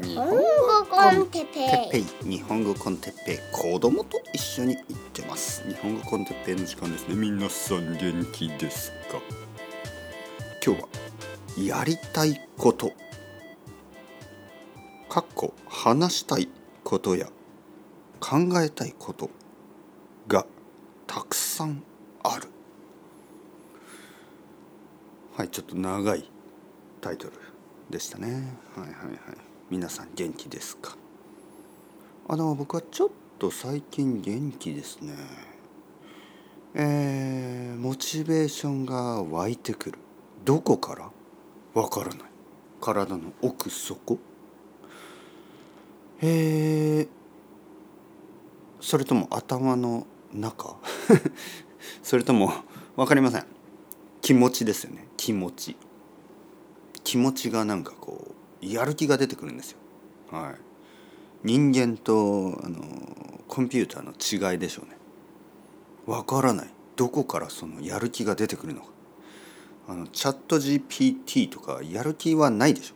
日本語コンテッペイ。日本語コンテッペイ。子供と一緒に行ってます。日本語コンテッペイの時間ですね。皆さん元気ですか？今日はやりたいこと。かっこ話したいことや考えたいことがたくさんある。はいちょっと長いタイトルでしたね。はいはいはい。皆さん元気ですか？あの僕はちょっと最近元気ですね。えー、モチベーションが湧いてくる。どこから？わからない。体の奥底。えー、それとも頭の中？それとも分かりません。気持ちですよね。気持ち。気持ちがなんかこうやる気が出てくるんですよ。はい。人間とあのコンピューターの違いでしょうね。わからない。どこからそのやる気が出てくるのか。あのチャット GPT とかやる気はないでしょ。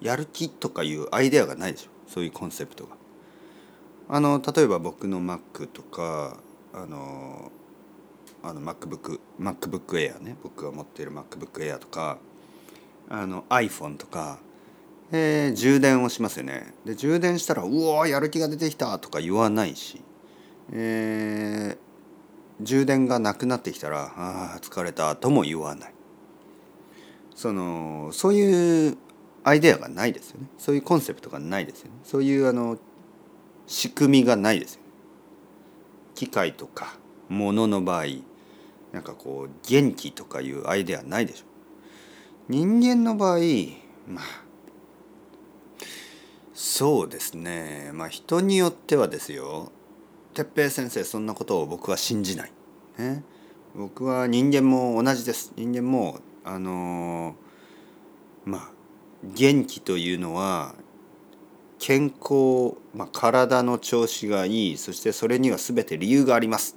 やる気とかいうアイデアがないでしょ。そういうコンセプトが。あの例えば僕の Mac とかあのあの MacBook MacBook Air ね。僕が持っている MacBook Air とかあの iPhone とか、えー、充電をしますよね。で充電したら「うおやる気が出てきた」とか言わないし、えー、充電がなくなってきたら「あ疲れた」とも言わない。そのそういうアイデアがないですよね。そういうコンセプトがないですよね。そういうあの仕組みがないですよね。機械とか物の場合なんかこう元気とかいうアイデアないでしょ。人間の場合まあそうですね。まあ人によってはですよ。哲平先生そんなことを僕は信じない。ね、僕は人間も同じです。人間もあのー、まあ元気というのは健康、まあ、体の調子がいい。そしてそれには全て理由があります。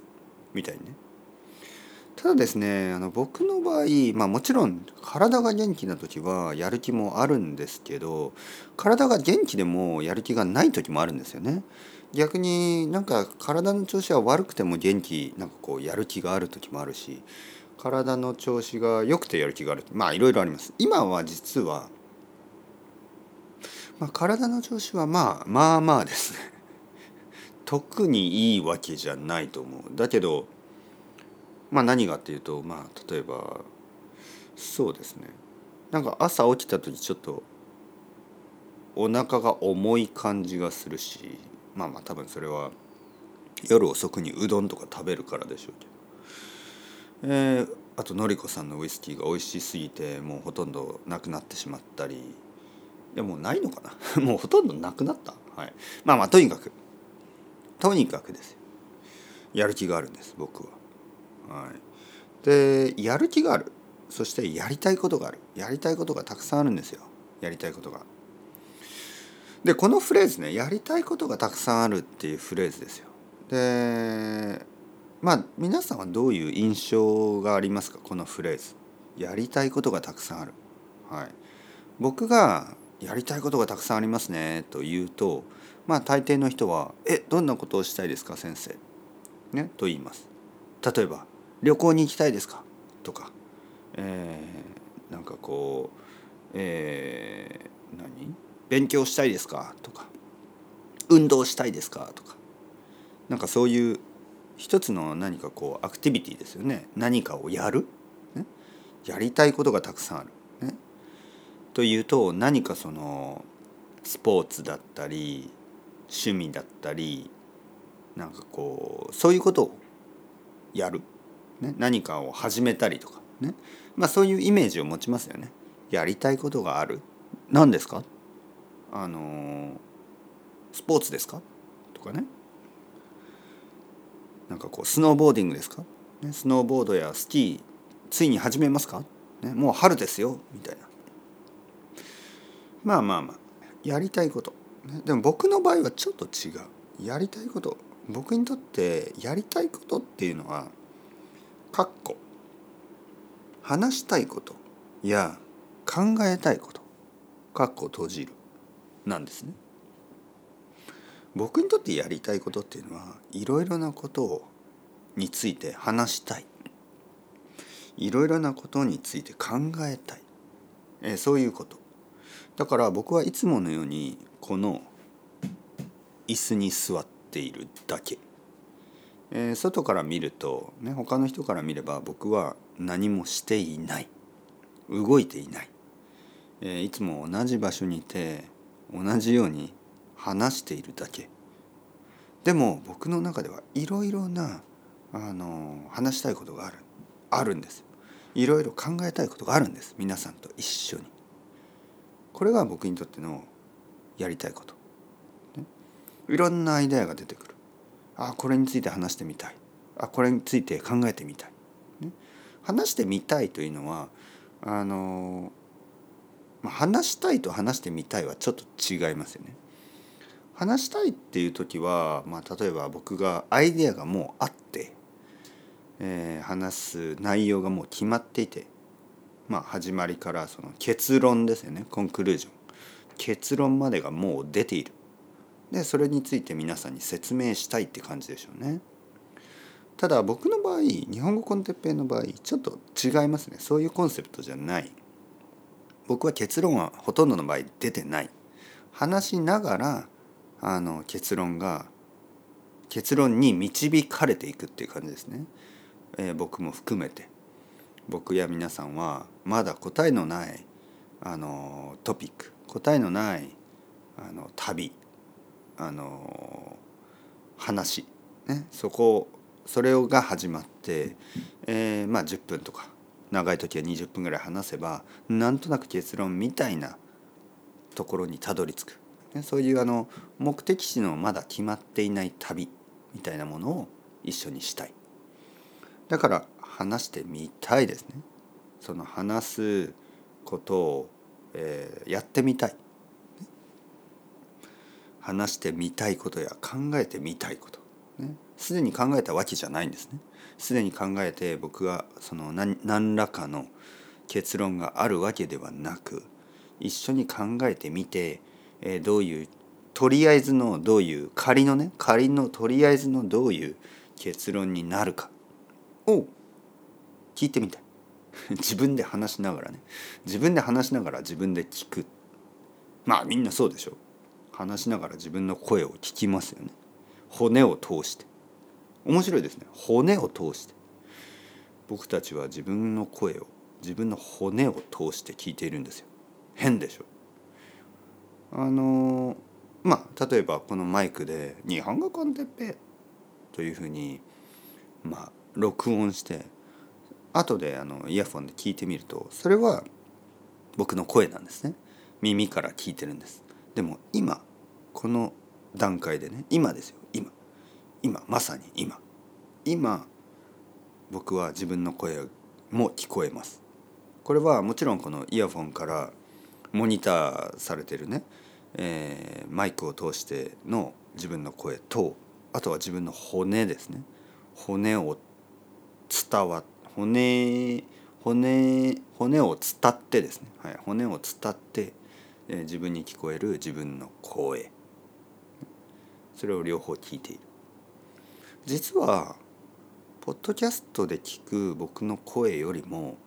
みたいにね。ただですねあの僕の場合、まあ、もちろん体が元気な時はやる気もあるんですけど体が元気でもやる気がない時もあるんですよね。逆になんか体の調子は悪くても元気なんかこうやる気がある時もあるし体の調子が良くてやる気があるまあいろいろあります。今は実は、まあ、体の調子はまあまあまあですね。特にいいわけじゃないと思う。だけどまあ何がっていうとまあ例えばそうですね。なんか朝起きた時ちょっとお腹が重い感じがするしまあまあ多分それは夜遅くにうどんとか食べるからでしょうけど、えー、あとのりこさんのウイスキーが美味しすぎてもうほとんどなくなってしまったり。いやもうないのかな？もうほとんどなくなった？はい。まあまあとにかく。とにかくですやる気があるんです僕は。はい、でやる気があるそしてやりたいことがあるやりたいことがたくさんあるんですよやりたいことが。でこのフレーズねやりたいことがたくさんあるっていうフレーズですよ。でまあ皆さんはどういう印象がありますか？このフレーズ。やりたいことがたくさんある。はい、僕がやりたいことがたくさんありますねと言うとまあ大抵の人は「えどんなことをしたいですか先生」ねと言います。例えば旅行に行きたいですか？とか、えー、なんかこう、えー、何？勉強したいですか？とか。運動したいですか？とか。なんかそういう一つの何かこうアクティビティですよね。何かをやる、ね、やりたいことがたくさんある。ね、というと何かそのスポーツだったり趣味だったりなんかこうそういうことをやるね、何かを始めたりとかね、まあ、そういうイメージを持ちますよね。やりたいことがある。何ですか？あのスポーツですか？とかね。なんかこうスノーボーディングですか、ね、スノーボードやスキーついに始めますか、ね、もう春ですよ。みたいな。まあまあまあ。やりたいこと、ね、でも僕の場合はちょっと違う。やりたいこと。僕にとってやりたいことっていうのはかっこ。話したいことや考えたいことかっこ閉じる。なんですね。僕にとってやりたいことっていうのはいろいろなことをについて話したい。いろいろなことについて考えたい、え、そういうこと。だから僕はいつものようにこの椅子に座っているだけ、えー、外から見ると、ね、他の人から見れば僕は何もしていない。動いていない、えー、いつも同じ場所にいて同じように話しているだけ。でも僕の中ではいろいろなあの話したいことがある。あるんです。いろいろ考えたいことがあるんです。皆さんと一緒に。これが僕にとってのやりたいこと、ね、いろんなアイデアが出てくる。あこれについて話してみたい。あこれについて考えてみたい、ね、話してみたいというのはあのま話したいと話してみたいはちょっと違いますよね。話したいっていう時は、まあ、例えば僕がアイデアがもうあって、えー、話す内容がもう決まっていて、まあ、始まりからその結論ですよね。コンクルージョン。結論までがもう出ている。でそれについて皆さんに説明したいって感じでしょうね。ただ僕の場合日本語コンテッペイの場合ちょっと違いますね。そういうコンセプトじゃない。僕は結論はほとんどの場合出てない。話しながらあの結論が結論に導かれていくっていう感じですね、えー、僕も含めて。僕や皆さんはまだ答えのないあのトピック。答えのないあの旅。あの話、ね、そこそれが始まって、えー、まあ10分とか長い時は20分ぐらい話せばなんとなく結論みたいなところにたどり着く。ねそういうあの目的地のまだ決まっていない旅みたいなものを一緒にしたい。だから話してみたいですね。その話すことを、えー、やってみたい。話してみたいことや考えてみたいこと。すで、に考えたわけじゃないんですね。すでに考えて僕がその何何らかの結論があるわけではなく一緒に考えてみてえー、どういうとりあえずのどういう仮のね仮のとりあえずのどういう結論になるか。を聞いてみたい。自分で話しながらね。自分で話しながら自分で聞く。まあみんなそうでしょう。話しながら自分の声を聞きますよね。骨を通して。面白いですね。骨を通して。僕たちは自分の声を自分の骨を通して聞いているんですよ。変でしょ。あのまあ例えばこのマイクで「日本語コンテッペ」というふうにまあ録音して後であのイヤフォンで聞いてみるとそれは僕の声なんですね。耳から聞いてるんです。でも今この段階でね今ですよ。今。今まさに今。今僕は自分の声も聞こえます。これはもちろんこのイヤフォンからモニターされてるね、えー、マイクを通しての自分の声とあとは自分の骨ですね。骨を伝わ骨骨骨を伝ってですね、はい、骨を伝って、えー、自分に聞こえる自分の声。それを両方聞いている実はポッドキャストで聞く僕の声よりも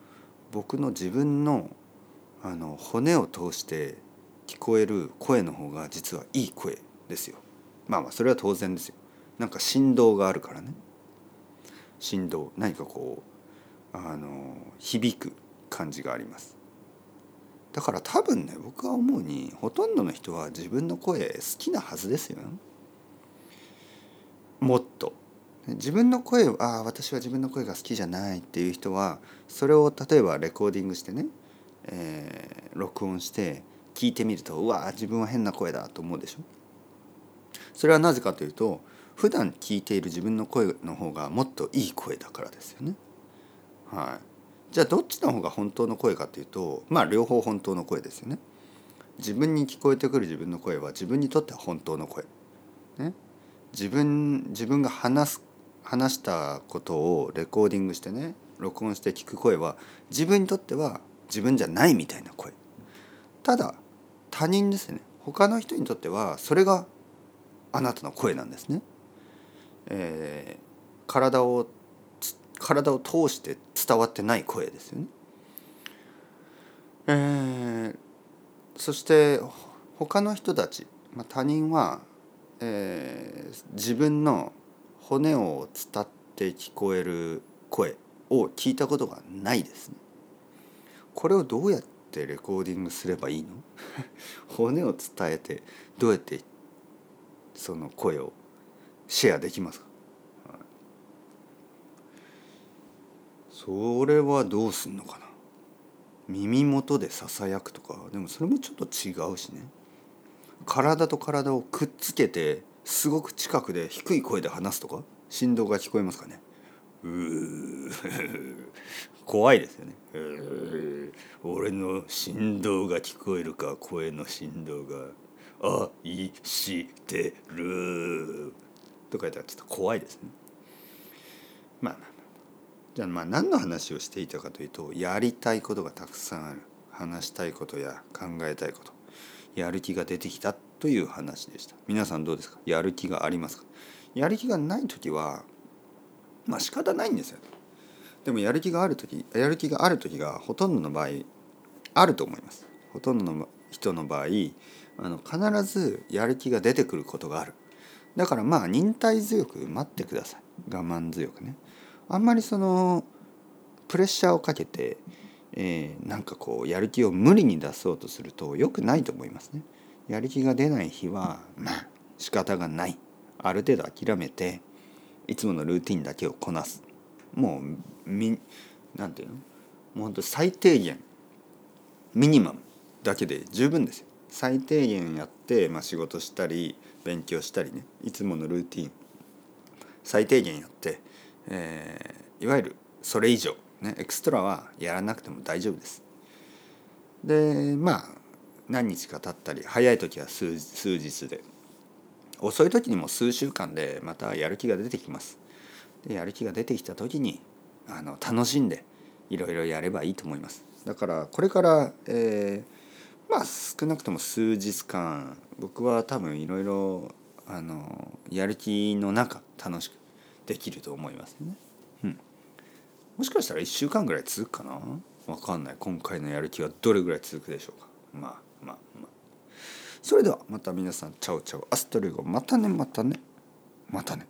僕の自分のあの骨を通して聞こえる声の方が実はいい声ですよ。まあまあそれは当然ですよ。なんか振動があるからね。振動何かこうあの響く感じがあります。だから多分ね僕は思うにほとんどの人は自分の声好きなはずですよ。もっと自分の声をああ私は自分の声が好きじゃないっていう人はそれを例えばレコーディングしてねえー、録音して聞いてみるとうわ自分は変な声だと思うでしょ？それはなぜかというと普段聞いている自分の声の方がもっといい声だからですよね。はい、じゃあどっちの方が本当の声かというとまあ両方本当の声ですよね。自分に聞こえてくる自分の声は自分にとっては本当の声。ね、自分自分が話す話したことをレコーディングしてね録音して聞く声は自分にとっては自分じゃないみたいな声ただ他人ですね他の人にとってはそれがあなたの声なんですね。えー、体を体を通して伝わってない声ですよね。えー、そして他の人たち、まあ、他人は、えー、自分の骨を伝って聞こえる声を聞いたことがないですね。これをどうやってレコーディングすればいいの？骨を伝えてどうやってその声をシェアできますか、はい、それはどうすんのかな？耳元でささやくとかでもそれもちょっと違うしね。体と体をくっつけてすごく近くで低い声で話すとか？振動が聞こえますかね？う 怖いですよね。俺の振動が聞こえるか声の振動が。愛してる。とか言ったらちょっと怖いですね。まあまあまあ。じゃあまあ何の話をしていたかというとやりたいことがたくさんある。話したいことや考えたいこと。やる気が出てきたという話でした。皆さんどうですか？やる気がありますか？やる気がない時はまあ仕方ないんですよ。でもやる気がある時やる気がある時がほとんどの場合あると思います。ほとんどの人の場合あの必ずやる気が出てくることがある。だからまあ忍耐強く待ってください。我慢強くね。あんまりそのプレッシャーをかけて、えー、なんかこうやる気を無理に出そうとすると良くないと思いますね。やる気が出ない日はまあ仕方がない。ある程度諦めていつものルーティンだけをこなす。もうみなんていうの？もうほんと最低限ミニマムだけで十分ですよ。最低限やって、まあ、仕事したり勉強したりね。いつものルーティン。最低限やって、えー、いわゆるそれ以上、ね、エクストラはやらなくても大丈夫です。でまあ何日か経ったり早い時は数数日で遅い時にも数週間でまたやる気が出てきます。でやる気が出てきた時にあの楽しんでいろいろやればいいと思います。だからこれから、えー、まあ少なくとも数日間僕は多分いろいろあのやる気の中楽しくできると思いますね。もしかしたら1週間ぐらい続くかな？わかんない。今回のやる気はどれぐらい続くでしょうか？まあまあまあ。それではまた皆さん ciao ciao。 hasta luego またねまたね。またね。